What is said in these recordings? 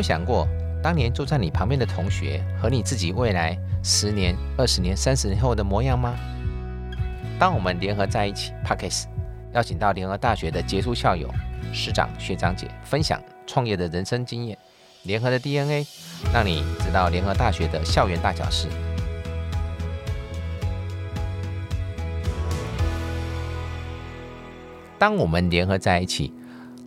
有想过，当年坐在你旁边的同学和你自己未来十年、二十年、三十年后的模样吗？当我们联合在一起 p a c k e s 邀请到联合大学的杰出校友、师长、学长姐分享创业的人生经验，联合的 DNA，让你知道联合大学的校园大小事。当我们联合在一起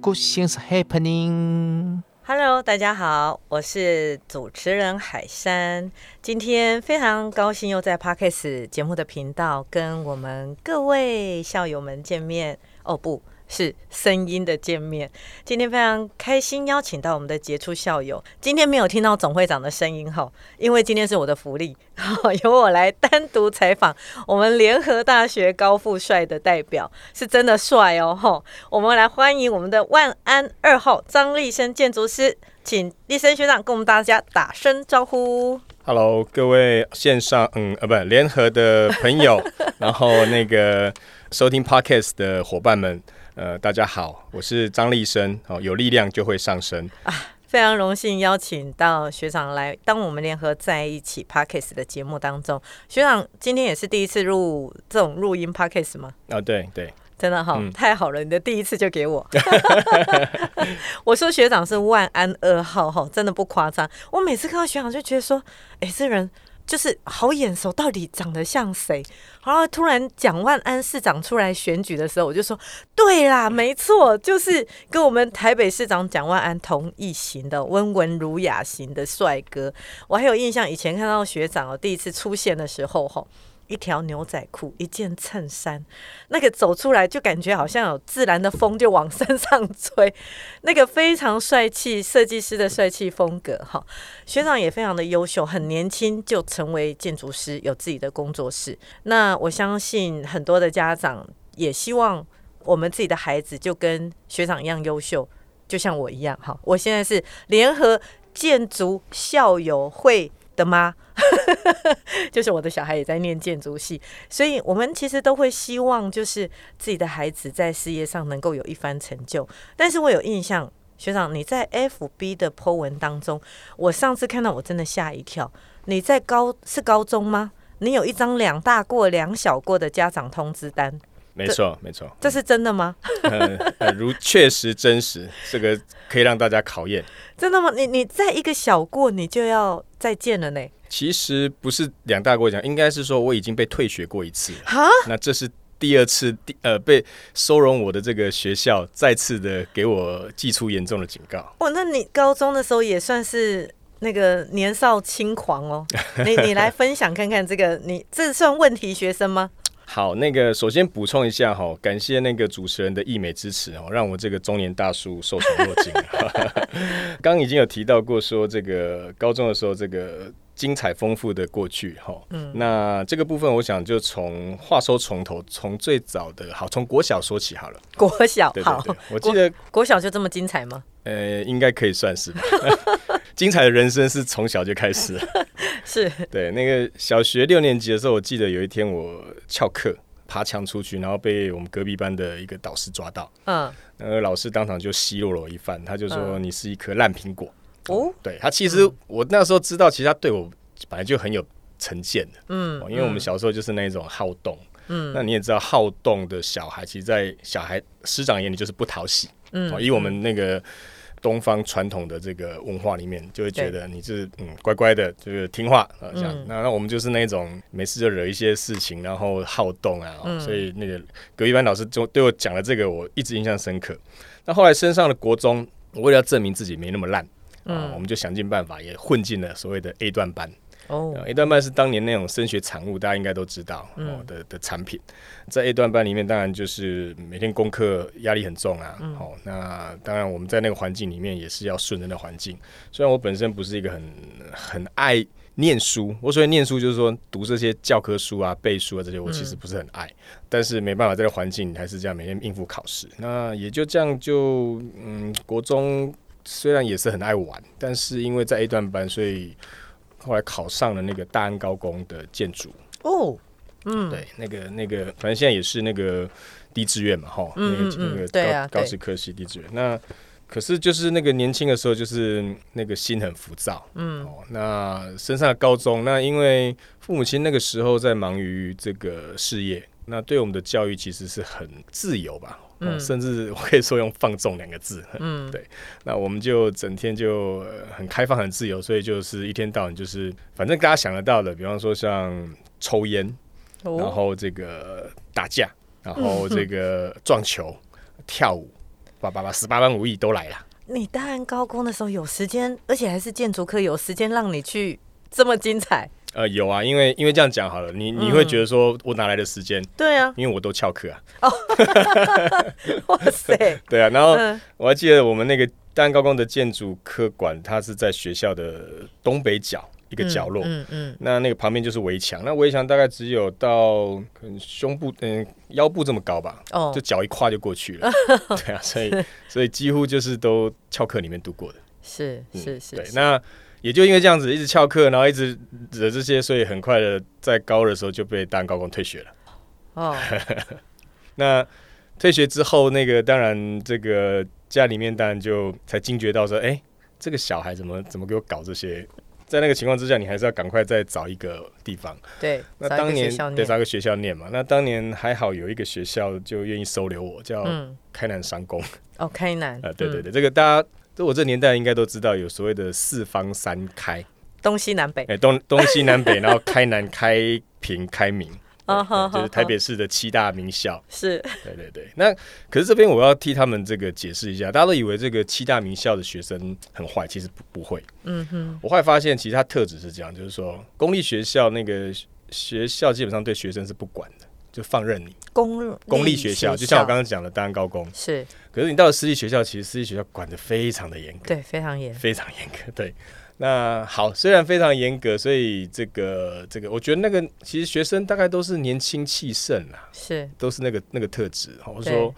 ，Good things happening。Hello，大家好，我是主持人海山。今天非常高兴又在 Parkes 节目的频道跟我们各位校友们见面。哦，不是声音的见面。今天非常开心邀请到我们的杰出校友。今天没有听到总会长的声音哈，因为今天是我的福利，由我来单独采访我们联合大学高富帅的代表，是真的帅哦哈。我们来欢迎我们的万安二号张立生建筑师，请立生学长跟我们大家打声招呼。Hello，各位线上嗯呃不联合的朋友，然后那个收听 Podcast 的伙伴们，呃大家好，我是张立生，哦有力量就会上升啊。非常荣幸邀请到学长来，当我们联合在一起 Podcast 的节目当中，学长今天也是第一次录这种录音 Podcast 吗？啊对对，真的哈、嗯太好了！你的第一次就给我。我说学长是万安二号哈，真的不夸张。我每次看到学长就觉得说，哎、这人就是好眼熟，到底长得像谁？然后突然蒋万安市长出来选举的时候，我就说，对啦，没错，就是跟我们台北市长蒋万安同一型的温文儒雅型的帅哥。我还有印象，以前看到学长哦，第一次出现的时候哈。一条牛仔裤，一件衬衫，那个走出来就感觉好像有自然的风就往身上吹，那个非常帅气，设计师的帅气风格哈。学长也非常的优秀，很年轻就成为建筑师，有自己的工作室。那我相信很多的家长也希望我们自己的孩子就跟学长一样优秀，就像我一样哈。我现在是联合建筑校友会的吗。就是我的小孩也在念建筑系，所以我们其实都会希望，就是自己的孩子在事业上能够有一番成就。但是我有印象，学长你在 FB 的 po 文当中，我上次看到我真的吓一跳。你在高是高中吗？你有一张两大过两小过的家长通知单，没错没错，这是真的吗？如确实真实，这个可以让大家考验。真的吗？你你在一个小过，你就要再见了呢？其实不是两大过奖，应该是说我已经被退学过一次了，哈，那这是。第二次，第呃被收容我的这个学校，再次的给我寄出严重的警告。哇，那你高中的时候也算是那个年少轻狂哦。你你来分享看看，这个你这算问题学生吗？好，那个首先补充一下哈，感谢那个主持人的溢美支持哦，让我这个中年大叔受宠若惊。刚刚已经有提到过，说这个高中的时候这个精彩丰富的过去哈。嗯，那这个部分我想就从话说从头，从最早的好，从国小说起好了。国小对好对，对，我记得国小就这么精彩吗？呃，应该可以算是吧。精彩的人生是从小就开始了。是对，那个小学六年级的时候，我记得有一天我翘课爬墙出去，然后被我们隔壁班的一个导师抓到，嗯那个老师当场就奚落了我一番，他就说嗯你是一颗烂苹果。哦对他其实我那时候知道，其实他对我本来就很有成见的，嗯哦因为我们小时候就是那种好动。嗯那你也知道，好动的小孩，其实，在小孩师长眼里就是不讨喜。嗯哦，以我们那个东方传统的这个文化里面，就会觉得你是嗯乖乖的，就是听话啊，这样。嗯那那我们就是那种没事就惹一些事情，然后好动啊，所以那个隔壁班老师就对我讲了这个，我一直印象深刻。那后来升上了国中，我为了要证明自己没那么烂。啊，我们就想尽办法也混进了所谓的 A 段班。哦呃 A 段班是当年那种升学产物，大家应该都知道的的产品。在 A 段班里面，当然就是每天功课压力很重啊。嗯好、那当然我们在那个环境里面也是要顺着那环境。虽然我本身不是一个很很爱念书，我所谓念书就是说读这些教科书啊、背书啊这些，我其实不是很爱。但是没办法，这个环境你还是这样每天应付考试。那也就这样就嗯，国中虽然也是很爱玩，但是因为在 A 段班，所以后来考上了那个大安高工的建筑。哦，嗯，对，那个那个，反正现在也是那个低志愿嘛，哈，嗯那个嗯嗯那个高高职科系低志愿。那可是就是那个年轻的时候，就是那个心很浮躁，嗯，哦，那升上了高中，那因为父母亲那个时候在忙于这个事业，那对我们的教育其实是很自由吧，嗯，甚至我可以说用放纵两个字，嗯，对，那我们就整天就呃很开放、很自由，所以就是一天到晚就是反正大家想得到的，比方说像抽烟，然哦，后这个打架，然后这个撞球、跳舞，叭叭叭，十八般武艺都来了。你当然高工的时候有时间，而且还是建筑课，有时间让你去这么精彩？呃，有啊，因为因为这样讲好了，你你会觉得说我哪来的时间？对啊，因为我都翘课啊，哇塞，对啊。然后嗯我还记得我们那个大安高工的建筑科馆，它是在学校的东北角一个角落。嗯嗯，那那个旁边就是围墙，那围墙大概只有到可能胸部嗯、腰部这么高吧，哦就，脚一跨就过去了。对啊，所以所以几乎就是都翘课里面度过的。是嗯是是，对，是那也就因为这样子一直翘课，然后一直惹这些，所以很快的在高二的时候就被大安高工退学了。哦，那退学之后，那个当然这个家里面当然就才惊觉到说，哎、这个小孩怎么怎么给我搞这些？在那个情况之下，你还是要赶快再找一个地方。对，那当年得找个学校念嘛。那当年还好有一个学校就愿意收留我，叫嗯，开南商工。哦，开南啊、对对嗯对，这个大家。就我这年代应该都知道，有所谓的四方三开，东西南北。哎、，东东西南北，然后开南、开平、开明，啊哈就是台北市的七大名校。是。对对对，那可是这边我要替他们这个解释一下，大家都以为这个七大名校的学生很坏，其实不不会。嗯哼，我后来发现，其实他特质是这样，就是说公立学校那个学校基本上对学生是不管的，就放任你。公公立学校就像我刚刚讲的当然高工，是可是你到了私立学校，其实私立学校管得非常的严格。对非常严，非常严格。对，那好，虽然非常严格，所以这个这个，我觉得那个其实学生大概都是年轻气盛啦，是都是那个那个特质。我对说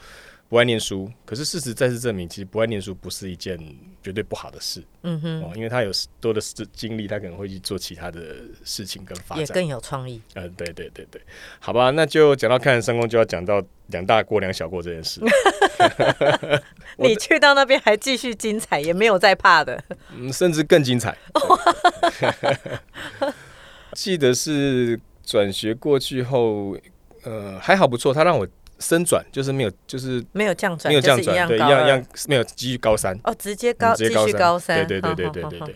不爱念书，可是事实再次证明，其实不爱念书不是一件绝对不好的事嗯哼，哦，因为他有多的时精力，他可能会去做其他的事情跟发展。也更有创意。嗯，对对对对，好吧，那就讲到看三公，就要讲到两大过两小过这件事。你去到那边还继续精彩，也没有在怕的。嗯，甚至更精彩。记得是转学过去后，呃，还好不错，他让我升转，就是没有，就是没有降转，没有这样就是转，对，一样一样没有继续高三，哦，直接高嗯直接继续高三，三，对对对对对对对。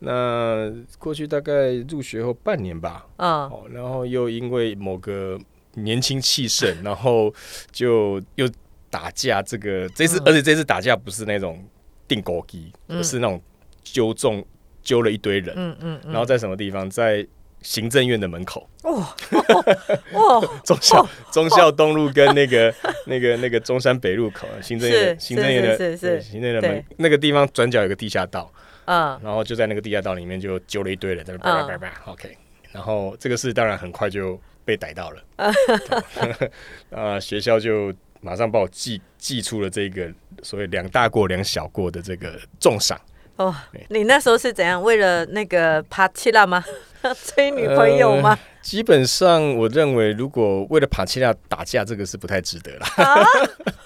那过去大概入学后半年吧，嗯，哦，然后又因为某个年轻气盛，然后就又打架。这个这次，嗯而且这次打架不是那种定狗机，嗯。而是那种揪中揪了一堆人，嗯嗯嗯，然后在什么地方？在行政院的门口，哇哇，忠孝忠孝东路跟那个 那个那个中山北路口，行政院行政院的行政院的门那个地方转角有个地下道，嗯。然后就在那个地下道里面就揪了一堆人在那叭叭叭叭，OK，然后这个事当然很快就被逮到了，啊，学校就马上把我寄寄出了这个所谓两大过两小过的这个重赏。哦，你那时候是怎样？为了那个帕奇拉吗？追女朋友吗？基本上，我认为如果为了帕切亚打架，这个是不太值得了。啊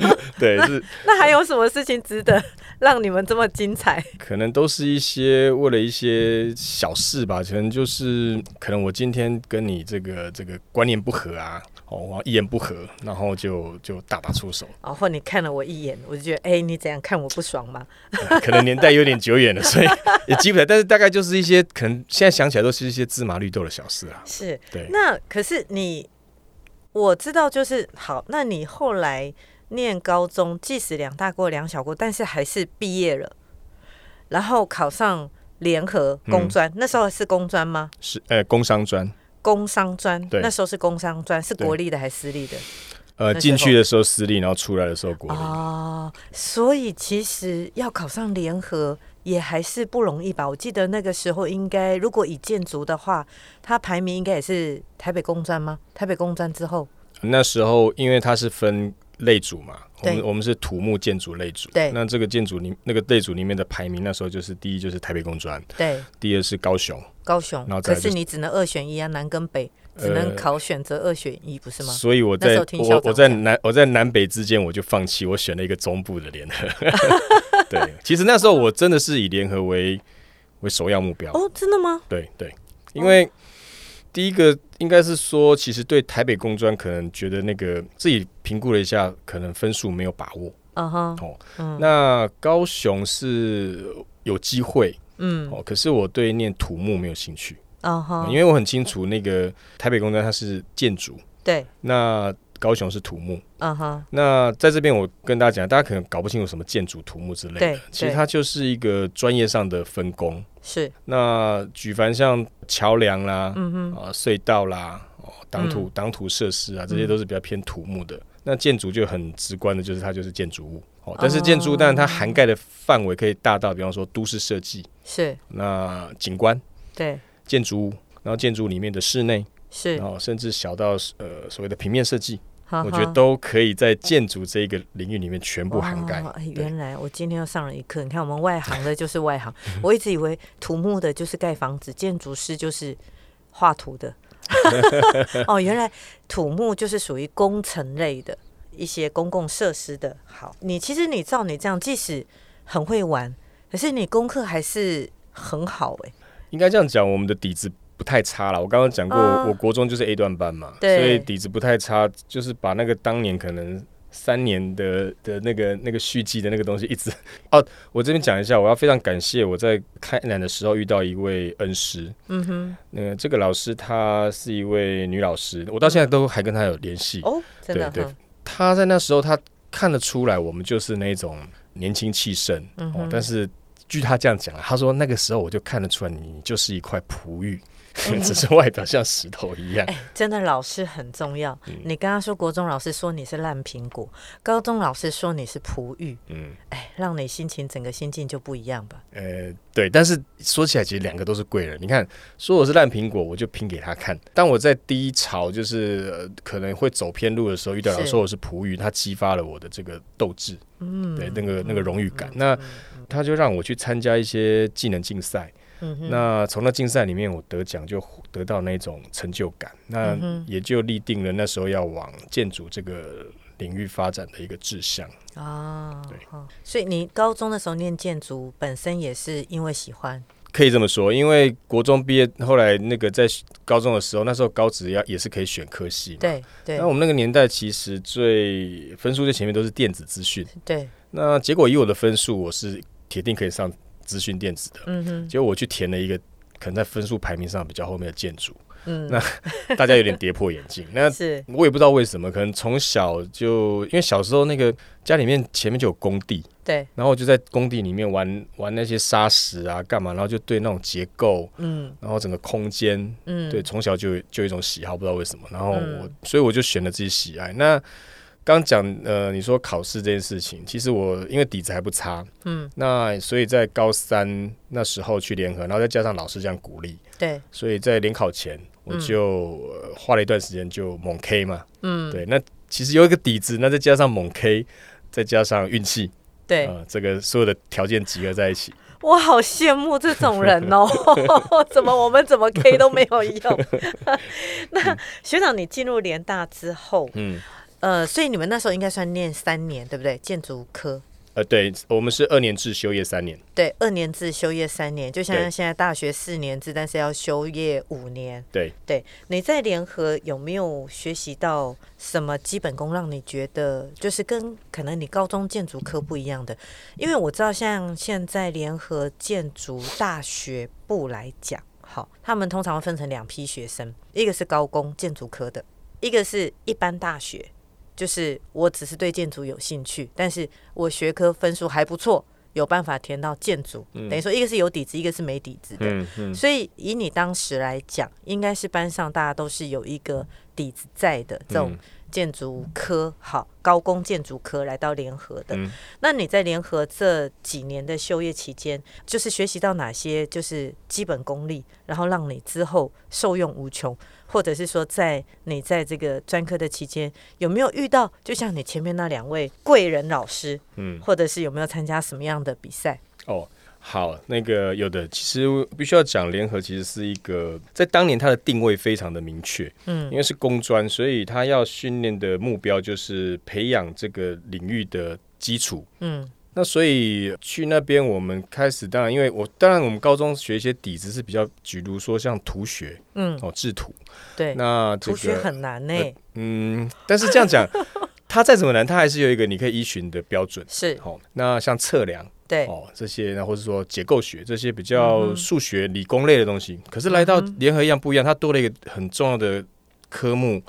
对，是那还有什么事情值得让你们这么精彩？可能都是一些为了一些小事吧，可能就是可能我今天跟你这个这个观念不合啊，哦，我一言不合，然后就就大打出手，哦，或你看了我一眼，我就觉得，哎、你怎样看我不爽吗？呃 可能年代有点久远了，所以 也记不起来，但是大概就是一些可能现在想起来都是一些芝麻绿豆的小事啊。是，对，那可是你，我知道就是好，那你后来念高中，即使两大过两小过，但是还是毕业了，然后考上联合工专，那时候是工专吗？是呃工商专，工商专，那时候是工商专，是国立的还是私立的？呃进去的时候私立，然后出来的时候国立。哦，所以其实要考上联合也还是不容易吧？我记得那个时候应该，如果以建筑的话，它排名应该也是台北工专吗？台北工专之后，那时候因为它是分类组嘛，我对们我们是土木建筑类组。对那这个建筑里那个类组里面的排名，那时候就是第一就是台北工专，对，第二是高雄，高雄然后，可是是你只能二选一啊，南跟北只能考选择二选一，不是吗？所以我在我我在南我在南北之间我就放弃，我选了一个中部的联合。对，其实那时候我真的是以联合为为首要目标。哦，真的吗？对对，因为第一个应该是说，其实对台北工专可能觉得那个自己评估了一下，可能分数没有把握。嗯哼，哦，嗯那高雄是有机会嗯，哦，可是我对念土木没有兴趣，嗯哼，因为我很清楚那个台北工专它是建筑，对，那高雄是土木。嗯哼，那在这边我跟大家讲，大家可能搞不清楚什么建筑、土木之类的，其实它就是一个专业上的分工。是，那举凡像桥梁啦、嗯哼，啊隧道啦、哦挡土挡土设施啊，这些都是比较偏土木的。那建筑就很直观的，就是它就是建筑物哦。但是建筑物当然它涵盖的范围可以大到，比方说都市设计、是，那景观、对，建筑物，然后建筑里面的室内，是然，后甚至小到呃所谓的平面设计，我觉得都可以在建筑这一个领域里面全部涵盖原来我今天又上了一课。你看，我们外行的就是外行，我一直以为土木的就是盖房子，建筑师就是画图的。哦，原来土木就是属于工程类的一些公共设施的。好，你其实你照你这样，即使很会玩，可是你功课还是很好哎、应该这样讲，我们的底子不太差了。我刚刚讲过，啊我国中就是 A 段班嘛，对所以底子不太差，就是把那个当年可能三年的的那个那个续集的那个东西一直 哦。我这边讲一下，我要非常感谢我在开南的时候遇到一位恩师，嗯哼，那、这个老师她是一位女老师，我到现在都还跟她有联系。哦，真的对对哈，她在那时候他看得出来，我们就是那种年轻气盛、嗯哦，但是。据他这样讲，他说那个时候我就看得出来，你就是一块璞玉，只是外表像石头一样。哎、真的老师很重要。嗯你刚刚说国中老师说你是烂苹果，高中老师说你是璞玉，嗯，哎，让你心情整个心境就不一样吧。呃，对，但是说起来，其实两个都是贵人。你看，说我是烂苹果，我就拼给他看。当我在低潮，就是、呃可能会走偏路的时候，遇到老师说我是璞玉，他激发了我的这个斗志，嗯，对，那个那个荣誉感。那他就让我去参加一些技能竞赛。那从那竞赛里面，我得奖就得到那种成就感，那嗯也就立定了那时候要往建筑这个领域发展的一个志向。啊，对。好所以你高中的时候念建筑，本身也是因为喜欢，可以这么说，因为国中毕业，后来那个在高中的时候，那时候高职要也是可以选科系嘛。。对对。那我们那个年代其实最分数最前面都是电子资讯，对，那结果以我的分数，我是铁定可以上资讯电子的。嗯哼，结果我去填了一个可能在分数排名上比较后面的建筑，嗯，那 大家有点跌破眼镜。那是。我也不知道为什么，可能从小就因为小时候那个家里面前面就有工地，对，然后我就在工地里面玩玩那些沙石啊，干嘛，然后就对那种结构，嗯。然后整个空间，嗯，对，从小就就有一种喜好，不知道为什么。然后我，嗯。所以我就选了自己喜爱。那刚讲呃，你说考试这件事情，其实我因为底子还不差，嗯，那所以在高三那时候去联合，然后再加上老师这样鼓励，对，所以在联考前我就、呃花了一段时间就猛 K 嘛，嗯，对，那其实有一个底子，那再加上猛 K，再加上运气，对，呃，这个所有的条件集合在一起，我好羡慕这种人哦！怎么我们怎么 K 都没有用？那学长，你进入联大之后，嗯。呃，所以你们那时候应该算念三年，对不对？建筑科，呃，对，我们是二年制修业三年，对，二年制修业三年，就像现在大学四年制，但是要修业五年。对，对，你在联合有没有学习到什么基本功，让你觉得就是跟可能你高中建筑科不一样的？因为我知道，像现在联合建筑大学部来讲，好，他们通常会分成两批学生，一个是高工建筑科的，一个是一般大学，就是我只是对建筑有兴趣，但是我学科分数还不错，有办法填到建筑，等于说一个是有底子，一个是没底子的。嗯嗯，所以以你当时来讲，应该是班上大家都是有一个底子在的这种嗯。建筑科，好高工建筑科来到联合的。嗯。那你在联合这几年的修业期间，就是学习到哪些就是基本功力，然后让你之后受用无穷，或者是说在你在这个专科的期间，有没有遇到就像你前面那两位贵人老师，嗯，或者是有没有参加什么样的比赛？哦，好，那个有的，其实必须要讲联合，其实是一个在当年它的定位非常的明确，嗯。因为是工专，所以他要训练的目标就是培养这个领域的基础，嗯那所以去那边，我们开始当然，因为我当然我们高中学一些底子是比较，比如说像图学嗯，哦，制图。对，那这图学个很难呢、嗯，但是这样讲，它再怎么难，它还是有一个你可以依循的标准。是好、那像测量对，哦这些，那或者说结构学这些比嗯较数学、理工类的东西，可是来到联合一样不一样，它多了一个很重要的科目。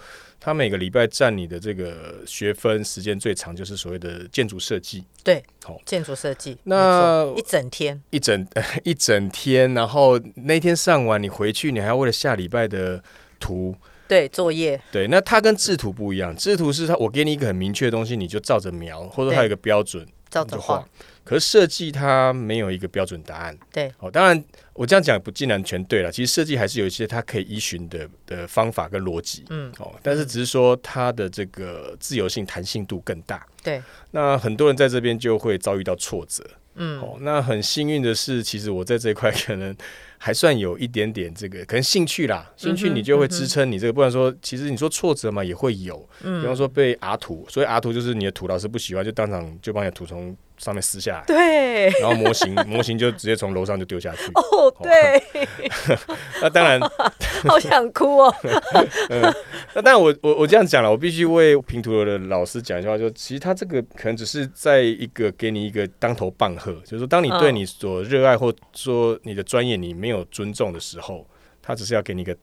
它每个礼拜占你的这个学分时间最长，就是所谓的建筑设计，对，好。建筑设计，那一整天，一整 一整天，然后那天上完，你回去你还要为了下礼拜的图，对，作业，对，那它跟制图不一样，制图是它我给你一个很明确的东西，你就照着描，或者它有一个标准，照着画，。可是设计它没有一个标准答案。对，哦，当然我这样讲不尽然全对了。其实设计还是有一些它可以依循的的方法跟逻辑。嗯，哦，但是只是说它的这个自由性、弹性度更大。对，那很多人在这边就会遭遇到挫折。嗯，哦，那很幸运的是，其实我在这一块可能还算有一点点这个，可能兴趣啦，兴趣你就会支撑你这个，不然说其实你说挫折嘛也会有，嗯比方说被阿土，所以阿土就是你的土老师不喜欢，就当场就帮你的图从上面撕下来，对，然后模型 模型就直接从楼上就丢下去。哦，对，那当然，好想哭哦，嗯。那当然我我我这样讲了，我必须为平图的老师讲一句话，就其实他这个可能只是在一个给你一个当头棒喝，就是说当你对嗯。你所热爱或说你的专业你没有尊重的时候，他只是要给你一个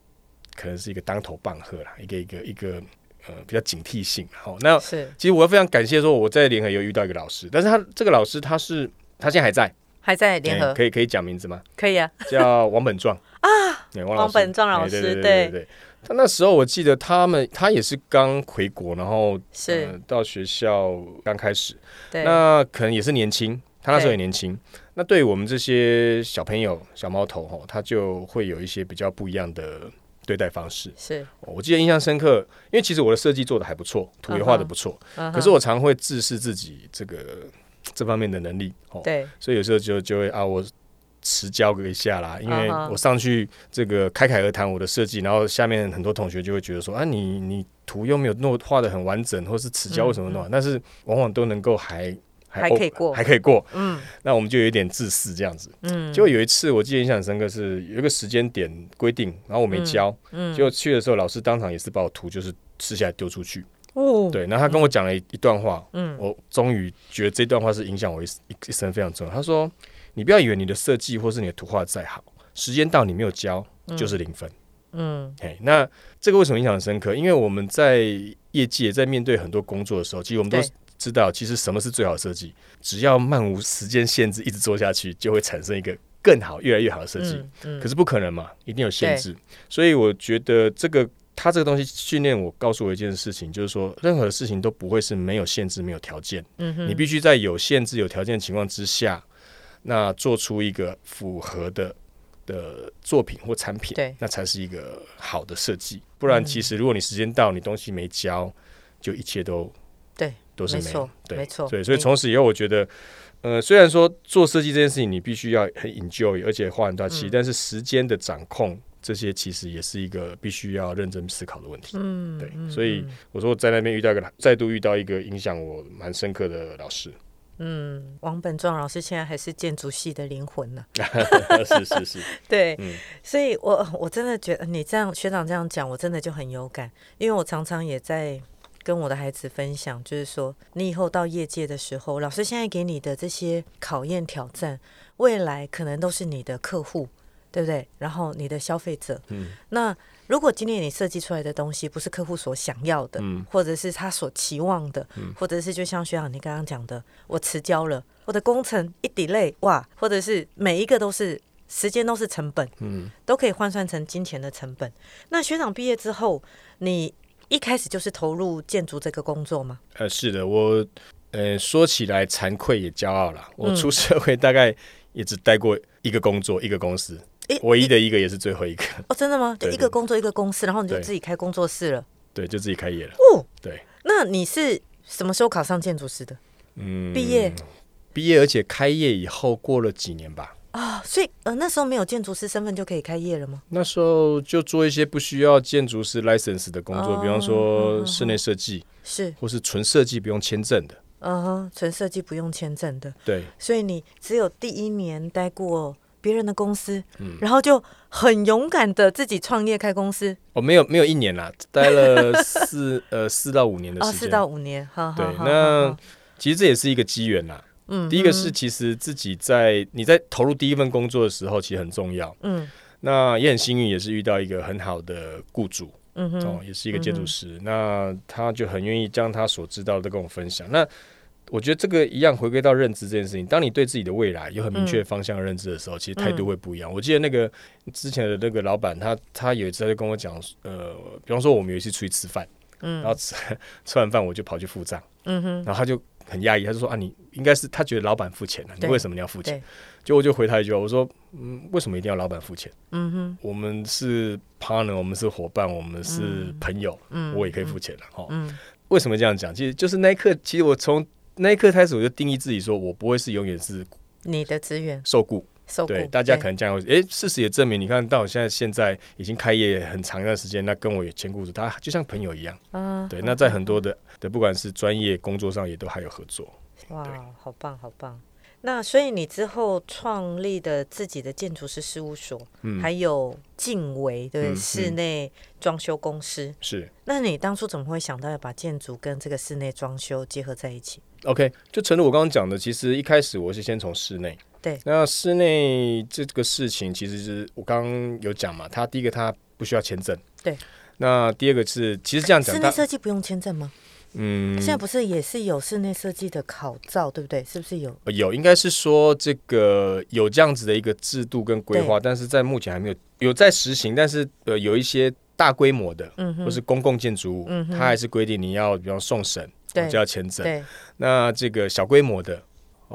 可能是一个当头棒喝啦，一个一个一个呃比较警惕性。好，那是其实我非常感谢说我在联合有遇到一个老师，但是他这个老师他是他现在还在，还在联合，哎可以可以讲名字吗？可以啊，叫王本壮啊，对，王王本壮老师哎对对。他那时候我记得他们，他也是刚回国，然后是呃、到学校刚开始，对，那可能也是年轻，他那时候也年轻。那对于我们这些小朋友、小猫头吼，他就会有一些比较不一样的对待方式。是，我记得印象深刻，因为其实我的设计做的还不错，图也画的不错，可是我常会自视自己这个这方面的能力哦，对，所以有时候就就会啊，我迟交个一下啦，因为我上去这个开凯而谈我的设计，然后下面很多同学就会觉得说啊，你你图又没有弄画的很完整，或是迟交为什么弄？但是往往都能够还还可以过还可以过。嗯那我们就有一点自私这样子。嗯，结果有一次我记得印象很深刻，是有一个时间点规定，然后我没交，嗯结果去的时候老师当场也是把我图就是撕下来丢出去。哦，对，然后他跟我讲了一一段话，嗯我终于觉得这段话是影响我一一一生非常重要。他说：“你不要以为你的设计或是你的图画再好，时间到你没有交就是零分。嗯嘿，那这个为什么印象很深刻？因为我们在业界在面对很多工作的时候，其实我们都对知道，其实什么是最好的设计，只要漫无时间限制，一直做下去，就会产生一个更好、越来越好的设计。嗯嗯可是不可能嘛，一定有限制。所以我觉得这个他这个东西训练我，告诉我一件事情，就是说任何事情都不会是没有限制、没有条件，你必须在有限制、有条件的情况之下，那做出一个符合的。的作品或产品，那才是一个好的设计。不然，其实如果你时间到，你东西没交，就一切都对，都是没没错对，没错对，所以从此以后，我觉得，呃，虽然说做设计这件事情，你必须要很 enjoy，而且花很大气，嗯但是时间的掌控，这些其实也是一个必须要认真思考的问题。嗯对，嗯所以我说我在那边遇到一个，再度遇到一个影响我蛮深刻的老师。嗯，王本壮老师现在还是建筑系的灵魂呢。是是是，对，嗯所以我我真的觉得你这样学长这样讲，我真的就很有感，因为我常常也在跟我的孩子分享，就是说你以后到业界的时候，老师现在给你的这些考验挑战，未来可能都是你的客户，对不对？然后你的消费者，嗯那如果今天你设计出来的东西不是客户所想要的，嗯或者是他所期望的，嗯或者是就像学长你刚刚讲的，我迟交了，我的工程一 delay，哇，或者是每一个都是时间都是成本，嗯，都可以换算成金钱的成本。那学长毕业之后，你一开始就是投入建筑这个工作吗？呃，是的，我呃说起来惭愧也骄傲啦。我嗯出社会大概也只待过一个工作，一个公司，诶唯一的一个也是最后一个，哦，真的吗？就对一个工作一个公司，然后你就自己开工作室了。对，就自己开业了。哦，对，那你是什么时候考上建筑师的？嗯，毕业毕业，而且开业以后过了几年吧，啊、所以呃那时候没有建筑师身份就可以开业了吗？那时候就做一些不需要建筑师 license 的工作，哦比方说室内设计，是，或是纯设计不用签证的。嗯哼，纯设计不用签证的，对，所以你只有第一年待过别人的公司，嗯然后就很勇敢的自己创业开公司，哦、没有没有一年啦，待了四 呃四到五年的哦，时间。四到五年，好好对，好那好其实这也是一个机缘啦。嗯第一个是，其实自己在你在投入第一份工作的时候，其实很重要。嗯那也很幸运，也是遇到一个很好的雇主嗯哼，哦，也是一个建筑师。那他就很愿意将他所知道的跟我分享。那我觉得这个一样回归到认知这件事情。当你对自己的未来有很明确的方向认知的时候，其实态度会不一样。我记得那个之前的那个老板，他他有一次他就跟我讲，呃，比方说我们有一次出去吃饭，嗯然后吃 吃完饭我就跑去付账，嗯哼，然后他就很压抑，他就说啊，你应该是他觉得老板付钱了，你为什么你要付钱对？就我就回他一句话，我说嗯，为什么一定要老板付钱？嗯哼，我们是 partner，我们是伙伴，我们是朋友，嗯我也可以付钱了哈。嗯为什么这样讲？其实就是那一刻，其实我从那一刻开始，我就定义自己说，我不会是永远是你的资源受雇。受雇，对，大家可能这样会，诶，事实也证明，你看到我现在现在已经开业很长一段时间，那跟我有签雇主，他就像朋友一样。啊，对，那在很多的的不管是专业工作上，也都还有合作。哇，好棒好棒。那所以你之后创立的自己的建筑师事务所，嗯，还有静维对室内装修公司。是那你当初怎么会想到要把建筑跟这个室内装修结合在一起？OK，就诚如我刚刚讲的，其实一开始我是先从室内。对那室内这个事情，其实是我刚刚有讲嘛，它第一个它不需要签证。对。那第二个是，其实这样讲，室内设计不用签证吗？嗯现在不是也是有室内设计的考照，对不对？是不是有？有应该是说这个有这样子的一个制度跟规划，但是在目前还没有有在实行，但是呃有一些大规模的嗯，或是公共建筑物，嗯它还是规定你要比方送审，对就要签证。对，那这个小规模的，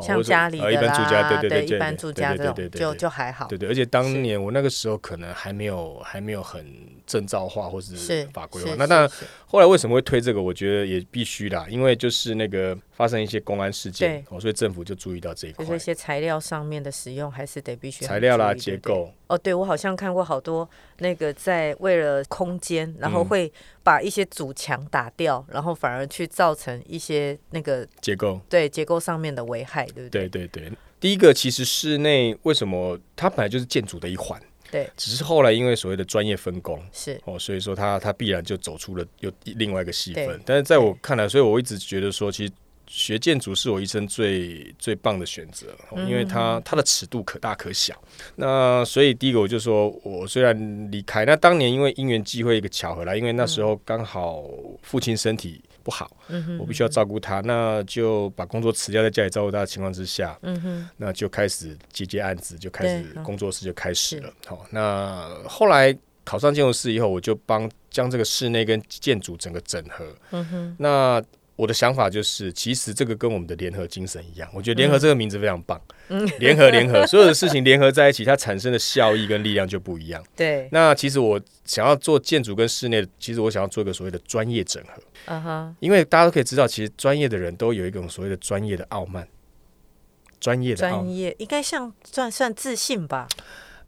像家里的呃一般住啦，家，对对对，一般住家这种就对对对对就还好。对对，而且当年我那个时候可能还没有还没有很证照化或是是法规化是。那当然，是是后来为什么会推这个？我觉得也必须啦，因为就是那个发生一些公安事件，哦，所以政府就注意到这一块就是一些材料上面的使用，还是得必须材料啦、结构。哦，对，我好像看过好多那个在为了空间，然后嗯会把一些主墙打掉，然后反而去造成一些那个结构，对结构上面的危害，对不对对？对对。第一个其实室内为什么它本来就是建筑的一环，对，只是后来因为所谓的专业分工，是哦，所以说它它必然就走出了又另外一个细分。但是在我看来，所以我一直觉得说，其实学建筑是我一生最最棒的选择，哦因为嗯它它的尺度可大可小。那所以第一个我就说，我虽然离开，那当年因为因缘际会一个巧合啦，因为那时候刚好父亲身体不好，嗯，我必须要照顾他，那就把工作辞掉，在家里照顾他的情况之下，嗯，那就开始接接案子，就开始工作室就开始了。好，那后来考上建筑师以后，我就帮将这个室内跟建筑整个整合。嗯哼，那我的想法就是，其实这个跟我们的联合精神一样，我觉得联合这个名字非常棒。嗯。联合联合，所有的事情联合在一起，它产生的效益跟力量就不一样。对，那其实我想要做建筑跟室内，其实我想要做一个所谓的专业整合，嗯哼，因为大家都可以知道，其实专业的人都有一种所谓的专业的傲慢，专业的专业应该像算算自信吧，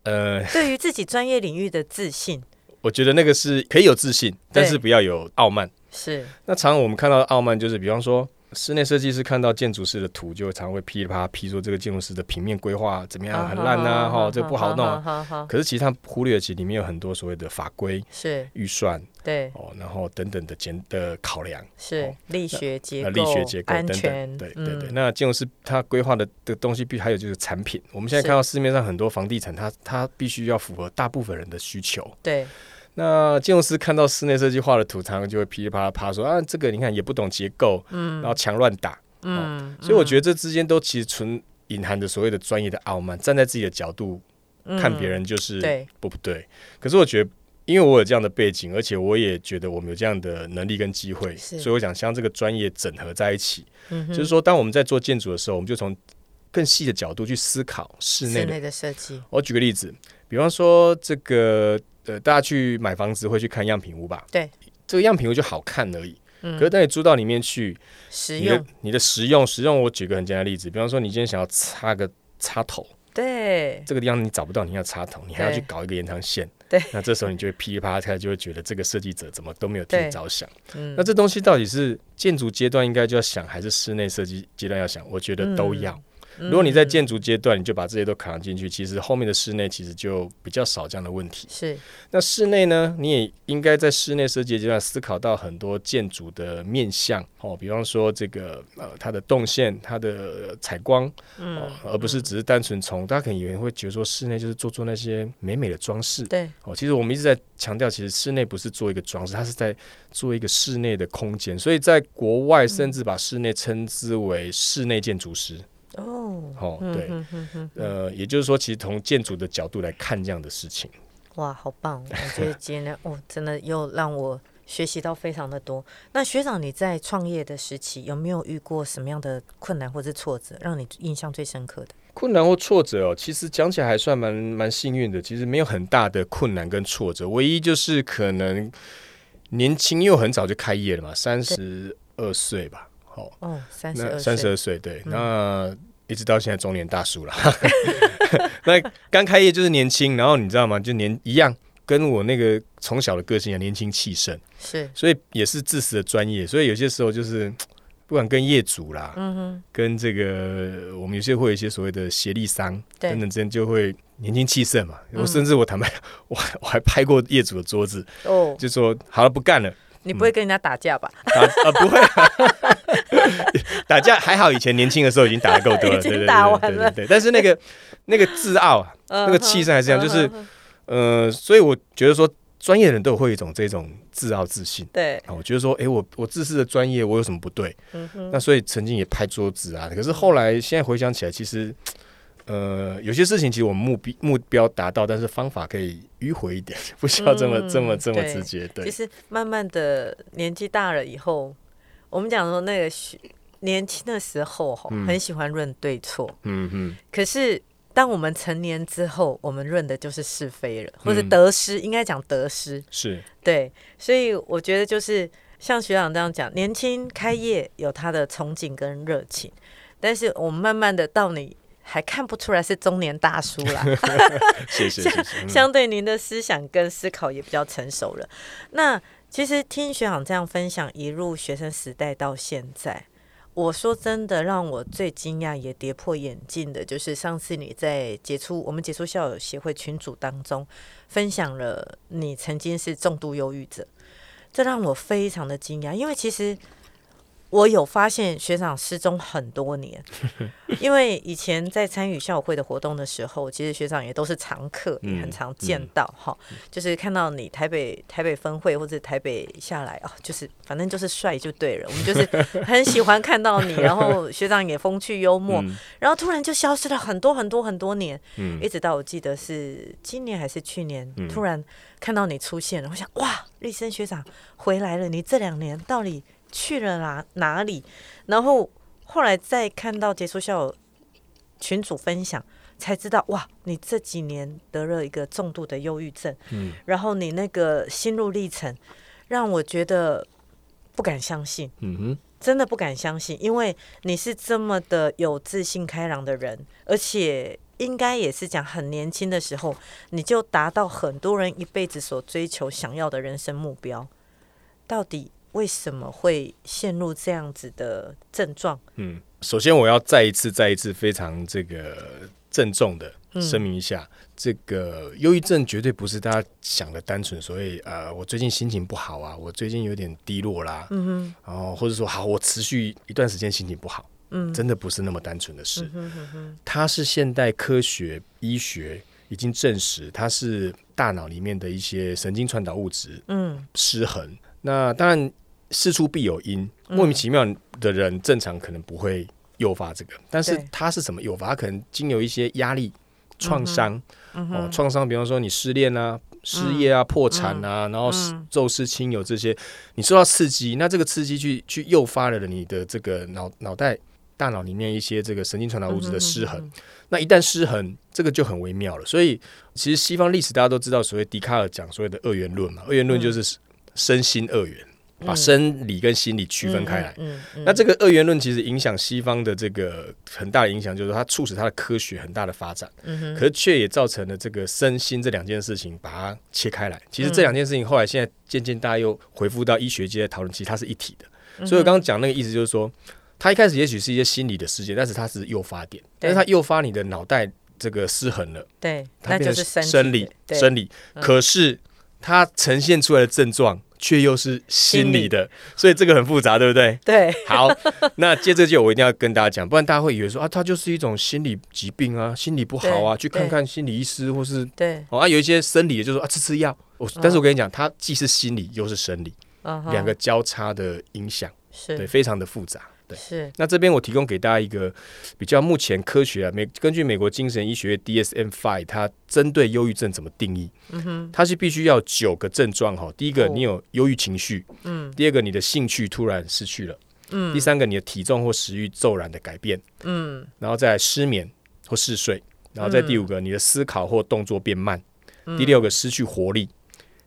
呃，对于自己专业领域的自信。我觉得那个是可以有自信，但是不要有傲慢。是，那常常我们看到的傲慢，就是比方说室内设计师看到建筑师的图，就常会噼里啪啦批说这个建筑师的平面规划怎么样，很烂呐，哈，这不好弄。可是其实他忽略了，其实里面有很多所谓的法规、是。预算对，哦，然后等等的检的考量，是哦。力学结呃，构、力学结构等，等，对对对。嗯。那建筑师他规划的的东西，必还有就是产品。我们现在看到市面上很多房地产，它它必须要符合大部分人的需求。对，那建筑师看到室内设计画的图，常常就会噼里啪啦啪说啊，这个你看也不懂结构，嗯然后墙乱打，嗯，所以我觉得这之间都其实存隐含着所谓的专业的傲慢，站在自己的角度看别人就是不不对。可是我觉得，因为我有这样的背景，而且我也觉得我们有这样的能力跟机会，所以我想将这个专业整合在一起。嗯就是说，当我们在做建筑的时候，我们就从更细的角度去思考室内的。室内的设计，我举个例子，比方说这个呃，大家去买房子会去看样品屋吧？对，这个样品屋就好看而已。嗯可是当你租到里面去，实用你的，你的实用实用，我举个很简单的例子，比方说你今天想要插个插头，对，这个地方你找不到你要插头，你还要去搞一个延长线，对，那这时候你就会噼里啪啦开，就会觉得这个设计者怎么都没有替你着想。嗯那这东西到底是建筑阶段应该就要想，还是室内设计阶段要想？我觉得都要。嗯如果你在建筑阶段，你就把这些都扛进去，其实后面的室内其实就比较少这样的问题。是。那室内呢，你也应该在室内设计阶段思考到很多建筑的面向哦，比方说这个呃它的动线、它的采光，嗯。哦，而不是只是单纯从大家可能以为会觉得说室内就是做做那些美美的装饰。对。哦，其实我们一直在强调，其实室内不是做一个装饰，它是在做一个室内的空间，所以在国外甚至把室内称之为室内建筑师哦哦，嗯对，呃，也就是说，其实从建筑的角度来看这样的事情。哇，好棒！我觉得今天哦，真的又让我学习到非常的多。那学长，你在创业的时期有没有遇过什么样的困难或是挫折，让你印象最深刻的？困难或挫折哦，其实讲起来还算蛮蛮幸运的。其实没有很大的困难跟挫折，唯一就是可能年轻又很早就开业了嘛，三十二岁吧。哦，哦，三十那二岁，三十二岁，对，嗯那一直到现在中年大叔了。那刚开业就是年轻，然后你知道吗？就年一样，跟我那个从小的个性一样，年轻气盛，是所以也是自私的专业。所以有些时候就是。不管跟业主啦，嗯哼，跟这个我们有些会有一些所谓的协力商等等之间就会年轻气盛嘛。嗯我甚至我坦白，我我还拍过业主的桌子，哦，就说好了不干了，你不会跟人家打架吧？打啊不会啊 打架还好，以前年轻的时候已经打的够多了，已经对对对打完了对。但是那个 那个自傲啊，那那个气势还是这样，就是呃，所以我觉得说专业的人都会有一种这种自傲自信。对，啊，我觉得说，诶，我我自视的专业，我有什么不对？嗯，那所以曾经也拍桌子啊，可是后来现在回想起来，其实呃有些事情其实我们目标目标达到，但是方法可以迂回一点，不需要这么、嗯这么这么直接。对。其，实慢慢的年纪大了以后，我们讲说那个年轻的时候哈，嗯。很喜欢论对错，嗯嗯，可是当我们成年之后，我们论的就是是非了，或者嗯得失，应该讲得失。是，对，所以我觉得就是像学长这样讲，年轻开业有他的憧憬跟热情，但是我们慢慢的到你还看不出来是中年大叔啦，谢谢谢谢。嗯相对您的思想跟思考也比较成熟了。那其实听学长这样分享，一路学生时代到现在，我说真的，让我最惊讶也跌破眼镜的，就是上次你在杰出我们杰出校友协会群组当中分享了你曾经是重度忧郁者，这让我非常的惊讶，因为其实。我有发现学长失踪很多年，因为以前在参与校友会的活动的时候，其实学长也都是常客，也很嗯常见到哈、就是看到你台北台北分会或者台北下来哦，就是反正就是帅就对了，我们就是很喜欢看到你，然后学长也风趣幽默，嗯。然后突然就消失了很多很多很多年，嗯。一直到我记得是今年还是去年，嗯。突然看到你出现了，我想哇，立生学长回来了，你这两年到底去了哪哪里？然后后来再看到结束校友群主分享，才知道哇，你这几年得了一个重度的忧郁症，嗯然后你那个心路历程，让我觉得不敢相信。嗯哼，真的不敢相信，因为你是这么的有自信、开朗的人，而且应该也是讲很年轻的时候，你就达到很多人一辈子所追求、想要的人生目标。到底为什么会陷入这样子的症状？嗯。首先，我要再一次、再一次非常这个郑重的嗯声明一下，这个忧郁症绝对不是大家想的单纯，所以呃，我最近心情不好啊，我最近有点低落啦，嗯哼然后或者说好，我持续一段时间心情不好，嗯，真的不是那么单纯的事。嗯哼哼哼，它是现代科学医学已经证实，它是大脑里面的一些神经传导物质嗯失衡。那当然事出必有因，莫名其妙的人正常可能不会诱发这个，但是对它是什么诱发？它可能经由一些压力、创伤哦创伤，比方说你失恋啊。失业啊，破产啊，然后嗯骤失亲友这些，你受到刺激，那这个刺激去去诱发了你的这个脑脑袋、大脑里面一些这个神经传导物质的失衡。那一旦失衡，这个就很微妙了。所以，其实西方历史大家都知道，所谓笛卡尔讲所谓的二元论嘛，二元论就是身心二元。把生理跟心理区分开来。嗯嗯那这个二元论其实影响西方的这个很大的影响，就是它促使它的科学很大的发展，嗯可是却也造成了这个身心这两件事情把它切开来。其实嗯这两件事情后来现在渐渐大家又回复到医学界的讨论，其实它是一体的。嗯所以我刚刚讲那个意思就是说，它一开始也许是一些心理的事件，但是它是诱发点，但是它诱发你的脑袋这个失衡了，对，它变成生理生理，嗯。可是它呈现出来的症状却又是心理的，所以这个很复杂，对不对？对，好，那接着就我一定要跟大家讲，不然大家会以为说啊，它就是一种心理疾病啊，心理不好啊，去看看心理医师或是对，哦啊，有一些生理的就说啊吃吃药。我但是我跟你讲，它既是心理又是生理，两个交叉的影响，对，非常的复杂。对，是，那这边我提供给大家一个比较目前科学啊，美根据美国精神医学院 DSM-5，它针对忧郁症怎么定义？嗯哼，它是必须要九个症状哈。第一个，哦。你有忧郁情绪；嗯。第二个，你的兴趣突然失去了；嗯。第三个，你的体重或食欲骤然的改变；嗯。然后再失眠或嗜睡；然后再第五个，你的思考或动作变慢；嗯。第六个，失去活力；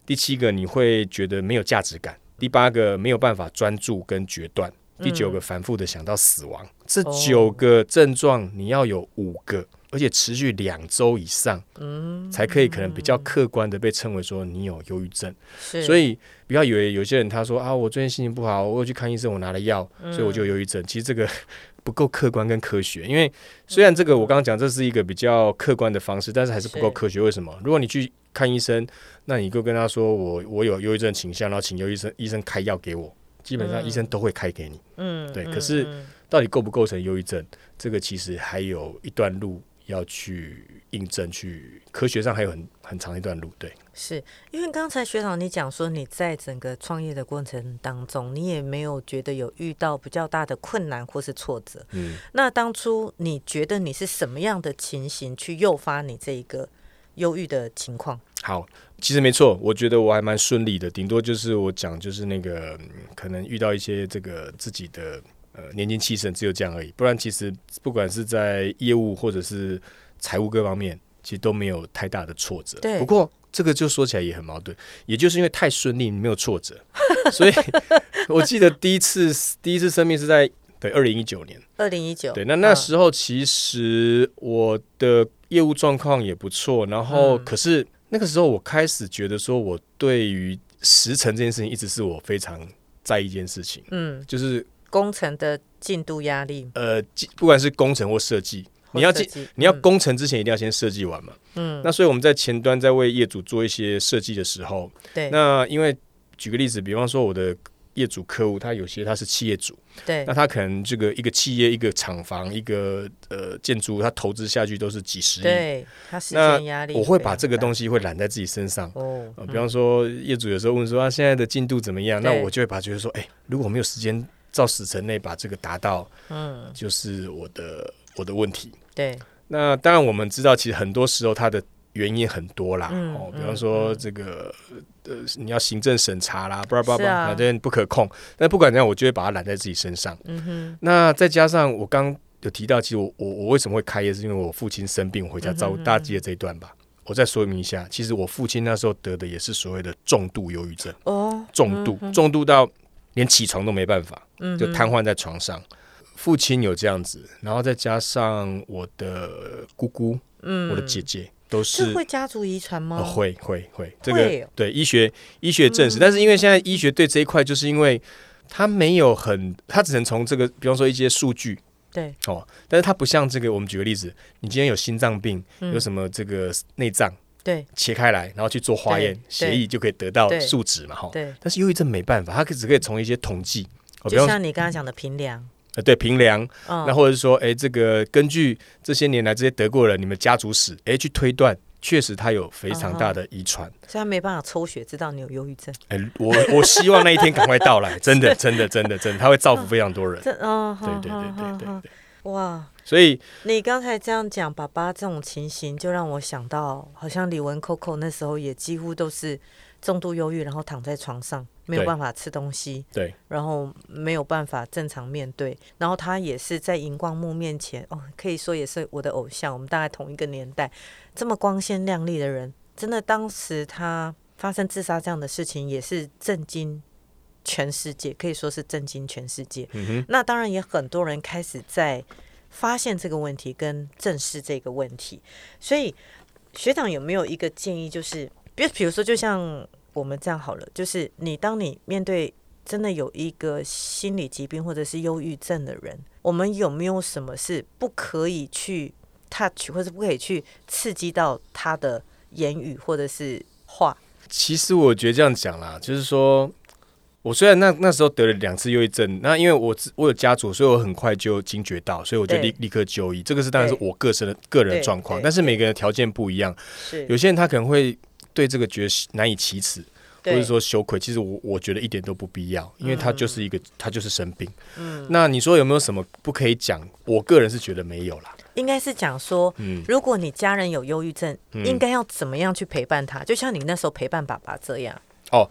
第七个，你会觉得没有价值感；第八个，没有办法专注跟决断；第九个，反复的想到死亡。这哦九个症状，你要有五个。而且持续两周以上，嗯，才可以可能比较客观的被称为说你有忧郁症。所以不要以为有些人他说啊，我最近心情不好，我有去看医生，我拿了药，所以我就忧郁症。其实这个 不够客观跟科学，因为虽然这个我刚刚讲这是一个比较客观的方式，但是还是不够科学。为什么？如果你去看医生，那你就跟他说我我有忧郁症倾向，然后请忧郁生医生开药给我，基本上医生都会开给你。嗯，嗯对可是嗯到底构不构成忧郁症，这个其实还有一段路要去印证，去科学上还有很很长一段路。对。是因为刚才学长你讲说你在整个创业的过程当中，你也没有觉得有遇到比较大的困难或是挫折。嗯，那当初你觉得你是什么样的情形去诱发你这一个忧郁的情况？好，其实没错，我觉得我还蛮顺利的，顶多就是我讲就是那个、嗯可能遇到一些这个自己的呃年轻气盛，只有这样而已。不然其实不管是在业务或者是财务各方面，其实都没有太大的挫折。对不过这个就说起来也很矛盾，也就是因为太顺利，你没有挫折，所以我记得第一次第一次生病是在对二零一九年。二零一九，对，那那嗯时候其实我的业务状况也不错，然后嗯可是那个时候我开始觉得说，我对于时程这件事情一直是我非常在意一件事情，嗯，就是工程的进度压力，呃，不管是工程或设计，你要进你要嗯。工程之前一定要先设计完嘛。嗯，那所以我们在前端在为业主做一些设计的时候，对。那因为举个例子，比方说我的业主客户，他有些他是企业主，对那他可能这个一个企业、一个厂房、一个呃建筑，他投资下去都是几十亿。对，他时那间压力，我会把这个东西西会揽在自己身上。哦呃，比方说业主有时候问说啊，现在的进度怎么样？那我就会把它觉得说，哎、如果我没有时间照时程内把这个达到，嗯，就是我的我的问题。对，那当然我们知道，其实很多时候它的原因很多啦。嗯哦，比嗯方说这个呃，你要行政审查啦，巴拉巴拉巴拉，是啊反正不可控。但不管怎样，我就会把它揽在自己身上。嗯哼，那再加上我刚有提到，其实我我我为什么会开业，是因为我父亲生病，我回家照顾。嗯大家记得这一段吧？我再说明一下，其实我父亲那时候得的也是所谓的重度忧郁症，哦，重度、重度到连起床都没办法，嗯就瘫痪在床上。父亲有这样子，然后再加上我的姑姑、嗯我的姐姐都是会家族遗传吗？哦，会会会，这个对医学医学证实，但是因为现在医学对这一块，就是因为它没有很，它只能从这个，比方说一些数据对，哦，但是它不像这个，我们举个例子，你今天有心脏病，嗯。有什么这个内脏对。切开来，然后去做化验协议，就可以得到数值嘛，哈。对，但是忧郁症没办法，它可只可以从一些统计，哦，比就像你刚刚讲的平凉，呃对评量，嗯，那或者是说，哎，这个根据这些年来这些德国人你们家族史，哎，去推断，确实他有非常大的遗传。所以他没办法抽血知道你有忧郁症。哎、我我希望那一天赶快到来，真的，真的，真的，真的，他会造福非常多人。这哦，对对对对对对，对。哇！所以你刚才这样讲，爸爸这种情形，就让我想到，好像李文 Coco 那时候也几乎都是重度忧郁，然后躺在床上，没有办法吃东西，对。然后没有办法正常面对，然后他也是在荧光幕面前，哦，可以说也是我的偶像，我们大概同一个年代，这么光鲜亮丽的人，真的当时他发生自杀这样的事情，也是震惊全世界，可以说是震惊全世界。嗯哼，那当然也很多人开始在发现这个问题跟正视这个问题，所以学长有没有一个建议，就是比如比如说，就像我们这样好了，就是你当你面对真的有一个心理疾病或者是忧郁症的人，我们有没有什么是不可以去 touch 或者不可以去刺激到他的言语或者是话？其实我觉得这样讲啦，就是说。我虽然那那时候得了两次忧郁症，那因为我我有家族，所以我很快就惊觉到，所以我就立立刻就医。这个是当然是我个人的个人状况，但是每个人条件不一样。是有些人他可能会对这个觉得难以启齿，或者说羞愧。其实我我觉得一点都不必要，因为他就是一个他就是生病。嗯，那你说有没有什么不可以讲？我个人是觉得没有啦。应该是讲说，嗯，如果你家人有忧郁症，应该要怎么样去陪伴他？就像你那时候陪伴爸爸这样。哦。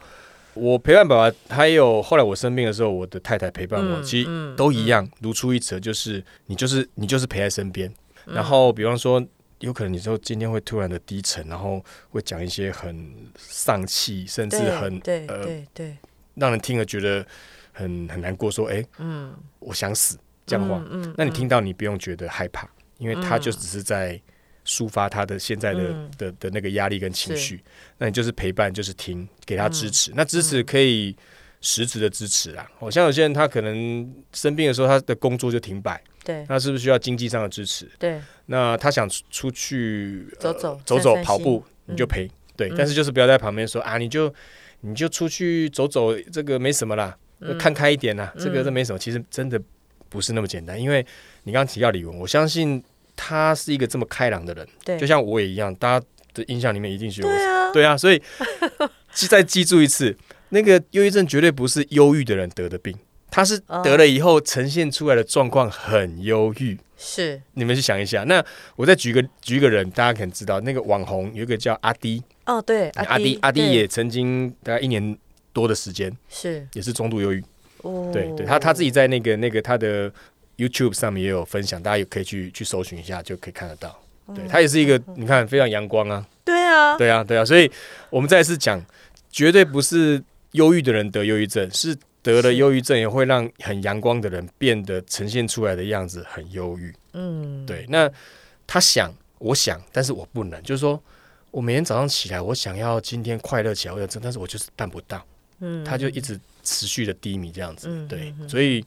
我陪伴爸爸，还有后来我生病的时候，我的太太陪伴我，其实都一样，如出一辙，就是你就是你就是陪在身边。然后，比方说，有可能你说今天会突然的低沉，然后会讲一些很丧气，甚至很对对对，让人听了觉得很很难过，说哎，嗯，我想死。这样话，嗯，那你听到你不用觉得害怕，因为他就只是在。抒发他的现在的的的那个压力跟情绪，那你就是陪伴，就是听，给他支持。那支持可以实质的支持啊。好像有些人他可能生病的时候，他的工作就停摆，对，那是不是需要经济上的支持？对，那他想出去走走走走跑步，你就陪，对。但是就是不要在旁边说啊，你就你就出去走走，这个没什么啦，看开一点啦，这个这没什么。其实真的不是那么简单，因为你刚刚提到李文，我相信。他是一个这么开朗的人，对，就像我也一样，大家的印象里面一定是有，对啊，对啊，所以 再记住一次，那个忧郁症绝对不是忧郁的人得的病，他是得了以后呈现出来的状况很忧郁，是，你们去想一下。那我再举个举一个人，大家可能知道，那个网红有一个叫阿迪，哦，对，阿迪，阿迪也曾经大概一年多的时间，是，也是中度忧郁，哦，对，对他他自己在那个那个他的。YouTube 上面也有分享，大家也可以去去搜寻一下，就可以看得到。对他也是一个，你看非常阳光啊。对啊，对啊，对啊。所以我们再次讲，绝对不是忧郁的人得忧郁症，是得了忧郁症也会让很阳光的人变得呈现出来的样子很忧郁。嗯，对。那他想，我想，但是我不能，就是说我每天早上起来，我想要今天快乐起来，我要真，但是我就是办不到。嗯，他就一直持续的低迷这样子。嗯，对，所以。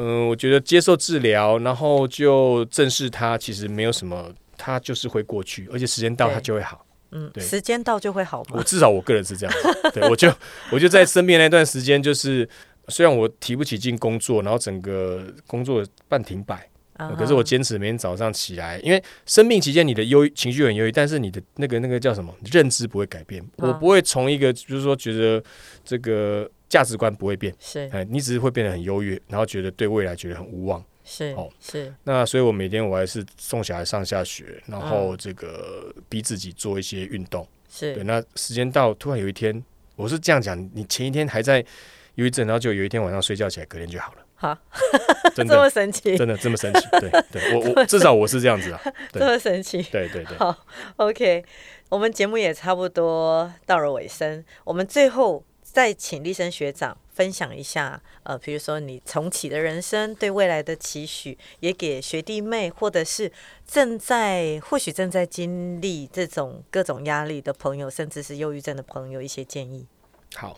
嗯，我觉得接受治疗，然后就正视它，其实没有什么，它就是会过去，而且时间到它就会好。嗯，对，时间到就会好吗？我至少我个人是这样子，对我就我就在生病那段时间，就是虽然我提不起劲工作，然后整个工作半停摆，可是我坚持每天早上起来，因为生病期间你的忧情绪很忧郁，但是你的那个那个叫什么认知不会改变，我不会从一个就是说觉得这个。价值观不会变，是，哎，你只是会变得很优越，然后觉得对未来觉得很无望，是，哦，是。那所以我每天我还是送小孩上下学，然后这个逼自己做一些运动，是对。那时间到，突然有一天，我是这样讲，你前一天还在忧郁症，然后就有一天晚上睡觉起来，隔天就好了，好，真的这么神奇，真的这么神奇，对对，我我 至少我是这样子啊，这么神奇，对对对。好，OK，我们节目也差不多到了尾声，我们最后。再请立生学长分享一下，呃，比如说你重启的人生，对未来的期许，也给学弟妹或者是正在或许正在经历这种各种压力的朋友，甚至是忧郁症的朋友一些建议。好，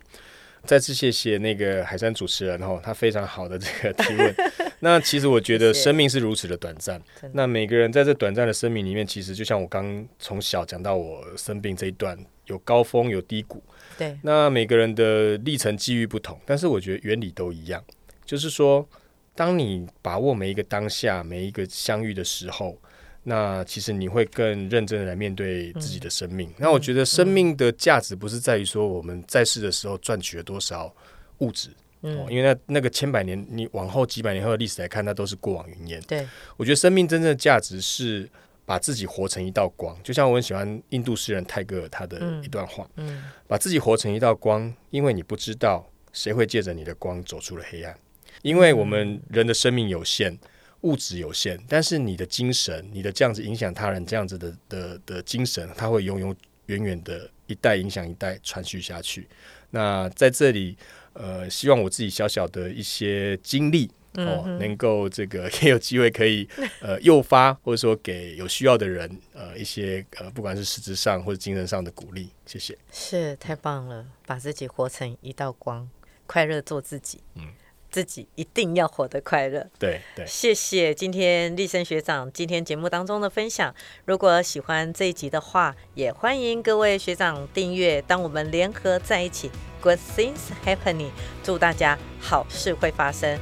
再次谢谢那个海山主持人哦，他非常好的这个提问。那其实我觉得生命是如此的短暂，那每个人在这短暂的生命里面，其实就像我刚从小讲到我生病这一段，有高峰有低谷。对，那每个人的历程机遇不同，但是我觉得原理都一样，就是说，当你把握每一个当下，每一个相遇的时候，那其实你会更认真的来面对自己的生命。那我觉得生命的价值不是在于说我们在世的时候赚取了多少物质，嗯，因为那那个千百年，你往后几百年后的历史来看，那都是过往云烟。对，我觉得生命真正的价值是。把自己活成一道光，就像我很喜欢印度诗人泰戈尔他的一段话，嗯，把自己活成一道光，因为你不知道谁会借着你的光走出了黑暗。因为我们人的生命有限，物质有限，但是你的精神，你的这样子影响他人这样子的的的精神，它会永永远远的一代影响一代传续下去。那在这里，呃，希望我自己小小的一些经历哦，嗯能够这个 也有机会可以呃诱发，或者说给有需要的人呃一些呃不管是实质上或者精神上的鼓励。谢谢。是太棒了，把自己活成一道光，快乐做自己。嗯自己一定要活得快乐。对对，谢谢今天立生学长今天节目当中的分享。如果喜欢这一集的话，也欢迎各位学长订阅。当我们联合在一起，Good things happening，祝大家好事会发生。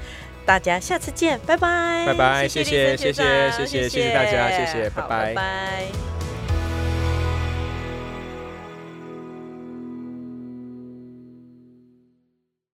大家下次见，拜拜，拜拜谢谢谢谢谢谢谢谢谢大家谢谢拜拜拜。